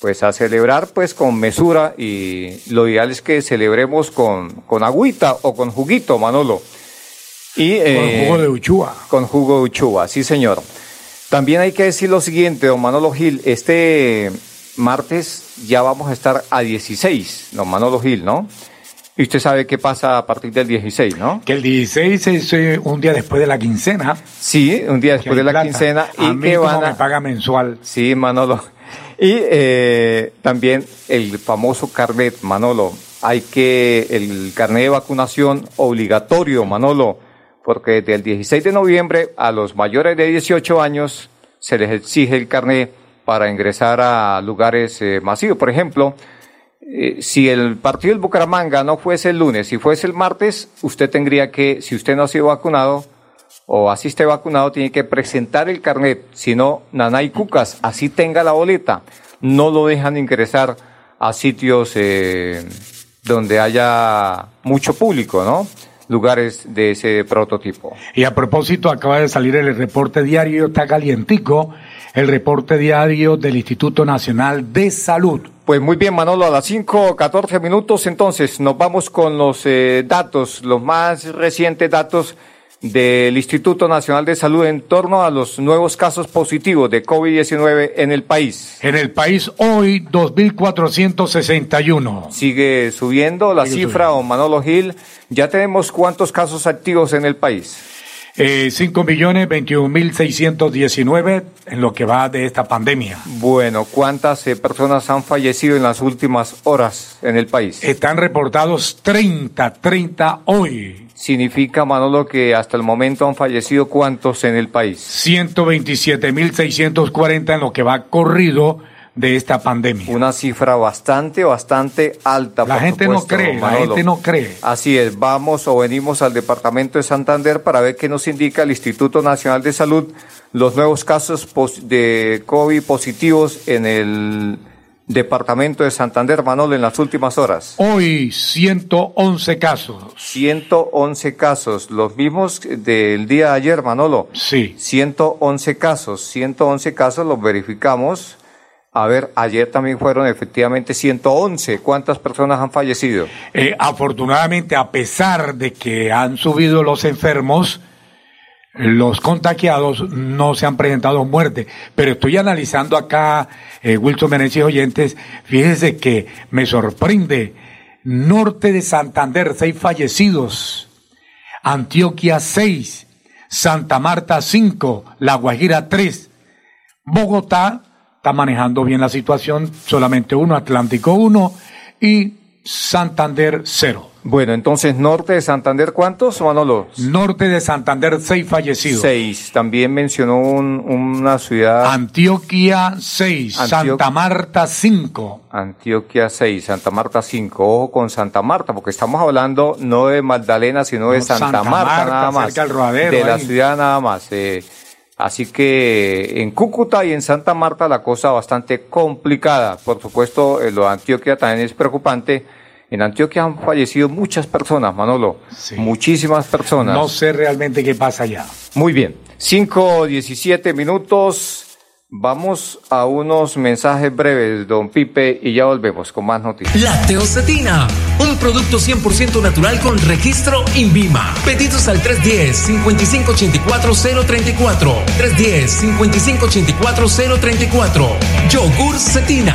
pues a celebrar pues con mesura y lo ideal es que celebremos con, con agüita o con juguito, Manolo. Y, Con jugo de uchúa. Con jugo de uchúa, sí señor. También hay que decir lo siguiente, don Manolo Gil, este martes ya vamos a estar a 16, don Manolo Gil, ¿no? Y usted sabe qué pasa a partir del 16, ¿no? Que el 16 es eh, un día después de la quincena. Sí, un día después de la plata. quincena y a mí que van a... me paga mensual. Sí, Manolo. Y eh, también el famoso carnet, Manolo. Hay que, el carnet de vacunación obligatorio, Manolo, porque desde el 16 de noviembre a los mayores de 18 años se les exige el carnet para ingresar a lugares eh, masivos. Por ejemplo, eh, si el partido del Bucaramanga no fuese el lunes, si fuese el martes, usted tendría que, si usted no ha sido vacunado o así esté vacunado, tiene que presentar el carnet. Si no, nanay cucas, así tenga la boleta. No lo dejan ingresar a sitios eh, donde haya mucho público, ¿no? Lugares de ese prototipo. Y a propósito, acaba de salir el reporte diario, está calientico, el reporte diario del Instituto Nacional de Salud. Pues muy bien, Manolo, a las 5, 14 minutos, entonces nos vamos con los eh, datos, los más recientes datos del Instituto Nacional de Salud en torno a los nuevos casos positivos de COVID-19 en el país. En el país hoy, 2.461. Sigue subiendo la Sigue cifra, o Manolo Gil. Ya tenemos cuántos casos activos en el país. Eh, 5 millones 21 mil 619 en lo que va de esta pandemia. Bueno, ¿cuántas eh, personas han fallecido en las últimas horas en el país? Están reportados 30, 30 hoy. Significa, Manolo, que hasta el momento han fallecido cuántos en el país. 127 mil 640 en lo que va corrido de esta pandemia. Una cifra bastante, bastante alta. La por gente no cree, la gente no cree. Así es, vamos o venimos al departamento de Santander para ver qué nos indica el Instituto Nacional de Salud los nuevos casos de COVID positivos en el departamento de Santander, Manolo, en las últimas horas. Hoy 111 casos. 111 casos, los mismos del día de ayer, Manolo. Sí. 111 casos, 111 casos los verificamos. A ver, ayer también fueron efectivamente 111. ¿Cuántas personas han fallecido? Eh, afortunadamente, a pesar de que han subido los enfermos, los contagiados no se han presentado muertes. Pero estoy analizando acá, eh, Wilson Meneses oyentes, fíjese que me sorprende. Norte de Santander, seis fallecidos. Antioquia, seis. Santa Marta, cinco. La Guajira, tres. Bogotá está manejando bien la situación, solamente uno, Atlántico uno y Santander cero. Bueno, entonces, norte de Santander, ¿cuántos, Manolo? Norte de Santander, seis fallecidos. Seis. También mencionó un- una ciudad. Antioquia, seis. Santa Marta, cinco. Antioquia 6, Santa Marta 5. Ojo con Santa Marta, porque estamos hablando no de Magdalena, sino de No, Santa, Santa Marta, Marta, nada más. cerca del Rodadero, de la ciudad nada más. eh. Así que en Cúcuta y en Santa Marta la cosa bastante complicada. Por supuesto, eh, lo de Antioquia también es preocupante. En Antioquia han fallecido muchas personas, Manolo. Muchísimas personas. No sé realmente qué pasa allá. Muy bien. 5, 17 minutos. Vamos a unos mensajes breves, don Pipe, y ya volvemos con más noticias. Lacteocetina, un producto 100% natural con registro INVIMA. Pedidos al 310-5584-034. 310-5584-034. Yogur Cetina.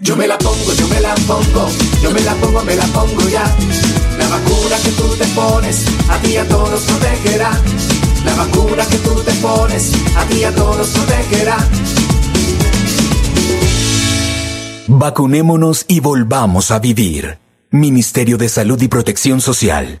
Yo me la pongo, yo me la pongo, yo me la pongo, me la pongo ya. La vacuna que tú te pones, a ti a todos protegerá. La vacuna que tú te pones, a ti a todos protegerá. Vacunémonos y volvamos a vivir. Ministerio de Salud y Protección Social.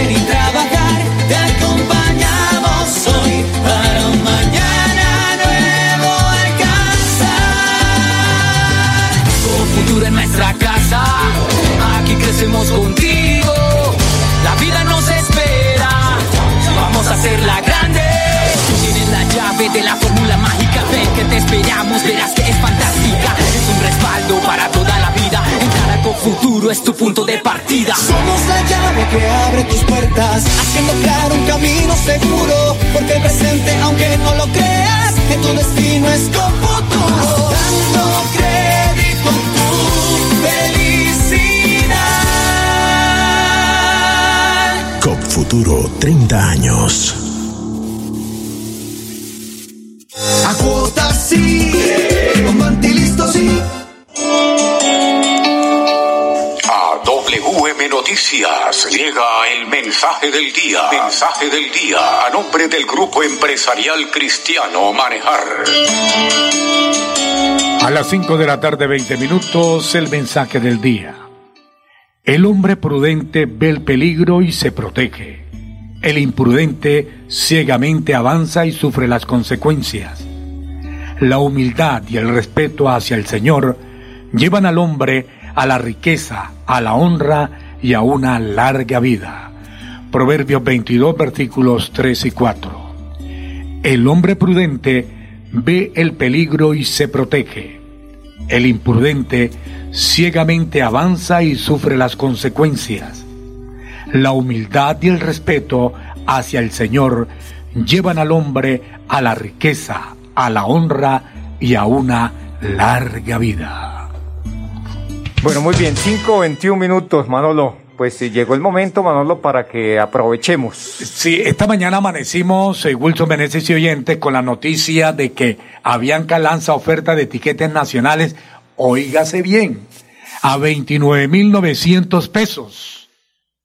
crecemos contigo. La vida nos espera, vamos a hacerla grande. Tú tienes la llave de la fórmula mágica, ven que te esperamos, verás que es fantástica. Es un respaldo para toda la vida, en con Futuro es tu punto de partida. Somos la llave que abre tus puertas, haciendo claro un camino seguro, porque el presente, aunque no lo creas, que tu destino es con futuro. Dando crédito a tu felicidad. Futuro 30 años. A cuotas sí, con Mantilisto sí. A WM Noticias llega el mensaje del día. Mensaje del día a nombre del Grupo Empresarial Cristiano Manejar. A las 5 de la tarde, 20 minutos, el mensaje del día. El hombre prudente ve el peligro y se protege. El imprudente ciegamente avanza y sufre las consecuencias. La humildad y el respeto hacia el Señor llevan al hombre a la riqueza, a la honra y a una larga vida. Proverbios 22, versículos 3 y 4. El hombre prudente ve el peligro y se protege. El imprudente ciegamente avanza y sufre las consecuencias. La humildad y el respeto hacia el Señor llevan al hombre a la riqueza, a la honra y a una larga vida. Bueno, muy bien, 5.21 minutos, Manolo. Pues llegó el momento, Manolo, para que aprovechemos. Sí, esta mañana amanecimos, eh, Wilson Meneses y oyentes, con la noticia de que Avianca lanza oferta de etiquetes nacionales, oígase bien, a 29.900 pesos.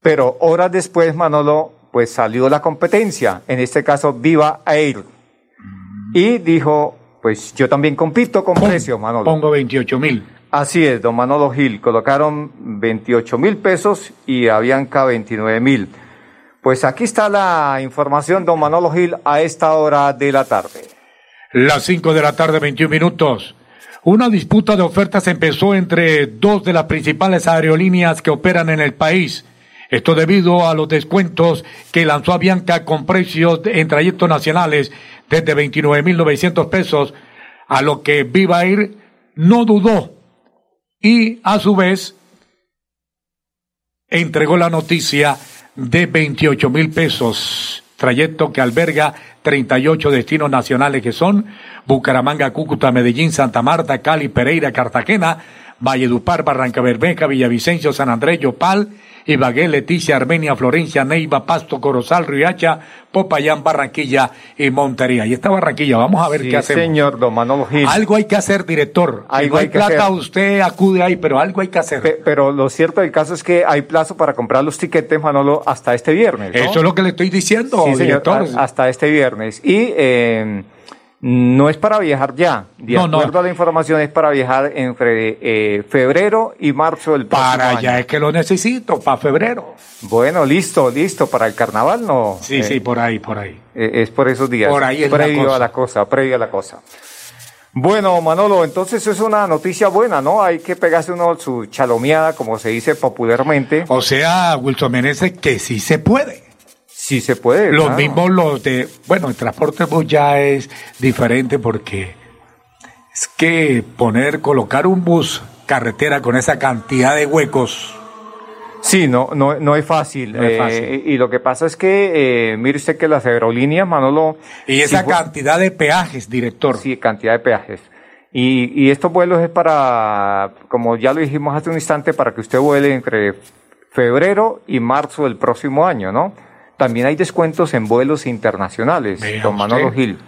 Pero horas después, Manolo, pues salió la competencia, en este caso Viva Air. Y dijo, pues yo también compito con precio, Manolo. Pongo 28 mil. Así es, don Manolo Gil. Colocaron 28 mil pesos y Avianca 29 mil. Pues aquí está la información, don Manolo Gil, a esta hora de la tarde. Las 5 de la tarde, 21 minutos. Una disputa de ofertas empezó entre dos de las principales aerolíneas que operan en el país. Esto debido a los descuentos que lanzó Avianca con precios en trayectos nacionales desde 29.900 pesos, a lo que Viva Air no dudó y a su vez entregó la noticia de 28 mil pesos, trayecto que alberga 38 destinos nacionales que son Bucaramanga, Cúcuta, Medellín, Santa Marta, Cali, Pereira, Cartagena, Valledupar, Barranca Bermeja, Villavicencio, San Andrés, Yopal, Ibagué, Leticia, Armenia, Florencia, Neiva, Pasto, Corozal, Riacha, Popayán, Barranquilla y Montería. Y esta Barranquilla, vamos a ver Sí, qué hacemos. señor, don Manolo Gil. Algo hay que hacer, director. Si Algo no hay, hay que plata, hacer. usted acude ahí, pero algo hay que hacer. Pe- Pero lo cierto del caso es que hay plazo para comprar los tiquetes, Manolo, hasta este viernes. ¿no? Eso es lo que le estoy diciendo, Sí, señor, director. hasta este viernes. Y eh, no es para viajar ya. De No, no. acuerdo a la información, es para viajar entre eh, febrero y marzo del próximo Para año. allá es que lo necesito, para febrero. Bueno, listo, listo. Para el carnaval no. Sí, Eh, sí, por ahí, por ahí. eh, es por esos días. Por ahí es la previo cosa. a la cosa, previo a la cosa. Bueno, Manolo, entonces es una noticia buena, ¿no? Hay que pegarse uno su chalomeada, como se dice popularmente. O sea, Wilson Meneses, que sí se puede. Sí se puede. Los claro. mismos los de, bueno, el transporte bus ya es diferente porque es que poner, colocar un bus carretera con esa cantidad de huecos. Sí, no, no, no es fácil. No es Eh, y lo que pasa es que, eh, mire usted que las aerolíneas, Manolo... Y esa cantidad de peajes, director. Sí, cantidad de peajes. Y, y estos vuelos es para, como ya lo dijimos hace un instante, para que usted vuele entre febrero y marzo del próximo año, ¿no? También hay descuentos en vuelos internacionales, don Manolo usted. Gil.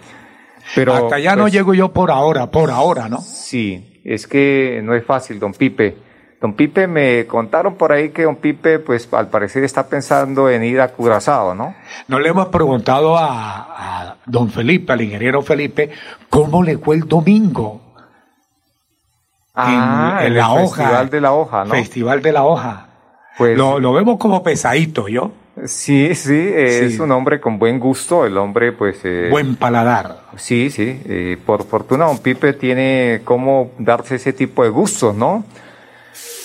Pero, Hasta allá no pues, llego yo por ahora, por ahora, ¿no? Sí, es que no es fácil, don Pipe. Don Pipe, me contaron por ahí que don Pipe, pues al parecer está pensando en ir a Curazao, ¿no? No le hemos preguntado a, a don Felipe, al ingeniero Felipe, cómo le fue el domingo. Ah, en en la el hoja. Festival de la Hoja, ¿no? Festival de la Hoja. Pues, Lo, lo vemos como pesadito, ¿yo? Sí, sí, eh, Sí. es un hombre con buen gusto, el hombre pues... eh, Buen paladar. Sí, sí, eh, por fortuna don Pipe tiene cómo darse ese tipo de gustos, ¿no?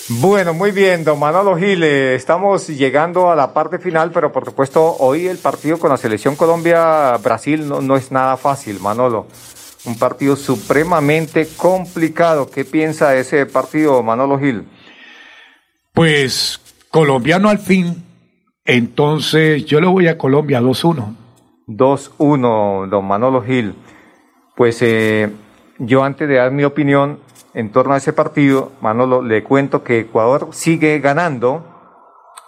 Bueno, muy bien, don Manolo Gil, eh, estamos llegando a la parte final, pero por supuesto hoy el partido con la selección Colombia-Brasil no, no es nada fácil, Manolo. Un partido supremamente complicado. ¿Qué piensa de ese partido, Manolo Gil? Pues colombiano al fin. Entonces yo le voy a Colombia 2-1. 2-1, don Manolo Gil. Pues eh, yo antes de dar mi opinión en torno a ese partido, Manolo, le cuento que Ecuador sigue ganando,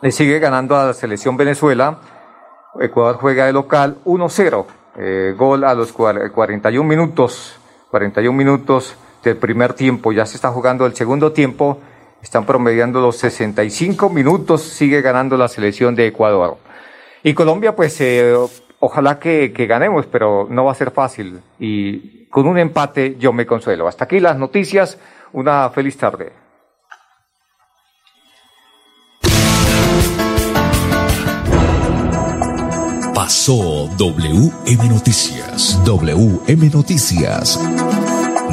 le sigue ganando a la selección Venezuela. Ecuador juega de local 1-0, eh, gol a los 41 minutos, 41 minutos del primer tiempo, ya se está jugando el segundo tiempo, están promediando los 65 minutos, sigue ganando la selección de Ecuador. Y Colombia, pues eh, ojalá que, que, ganemos, pero no va a ser fácil. Y con un empate yo me consuelo. Hasta aquí las noticias. Una feliz tarde. Pasó WM Noticias. WM Noticias.